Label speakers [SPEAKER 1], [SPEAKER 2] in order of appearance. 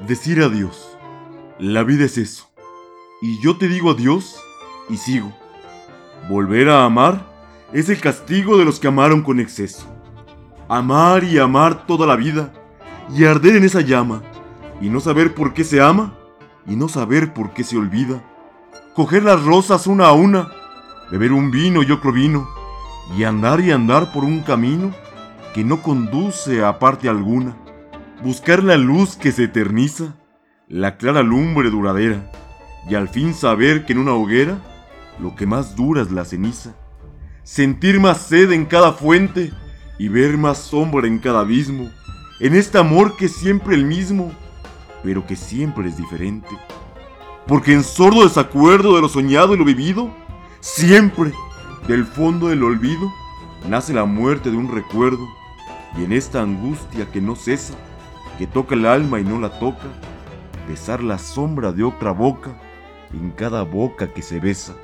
[SPEAKER 1] Decir adiós. La vida es eso. Y yo te digo adiós y sigo. Volver a amar es el castigo de los que amaron con exceso. Amar y amar toda la vida y arder en esa llama y no saber por qué se ama y no saber por qué se olvida. Coger las rosas una a una, beber un vino y otro vino y andar y andar por un camino que no conduce a parte alguna. Buscar la luz que se eterniza, la clara lumbre duradera y al fin saber que en una hoguera lo que más dura es la ceniza. Sentir más sed en cada fuente y ver más sombra en cada abismo. En este amor que es siempre el mismo, pero que siempre es diferente. Porque en sordo desacuerdo de lo soñado y lo vivido, siempre, del fondo del olvido, nace la muerte de un recuerdo. Y en esta angustia que no cesa, que toca el alma y no la toca, besar la sombra de otra boca en cada boca que se besa.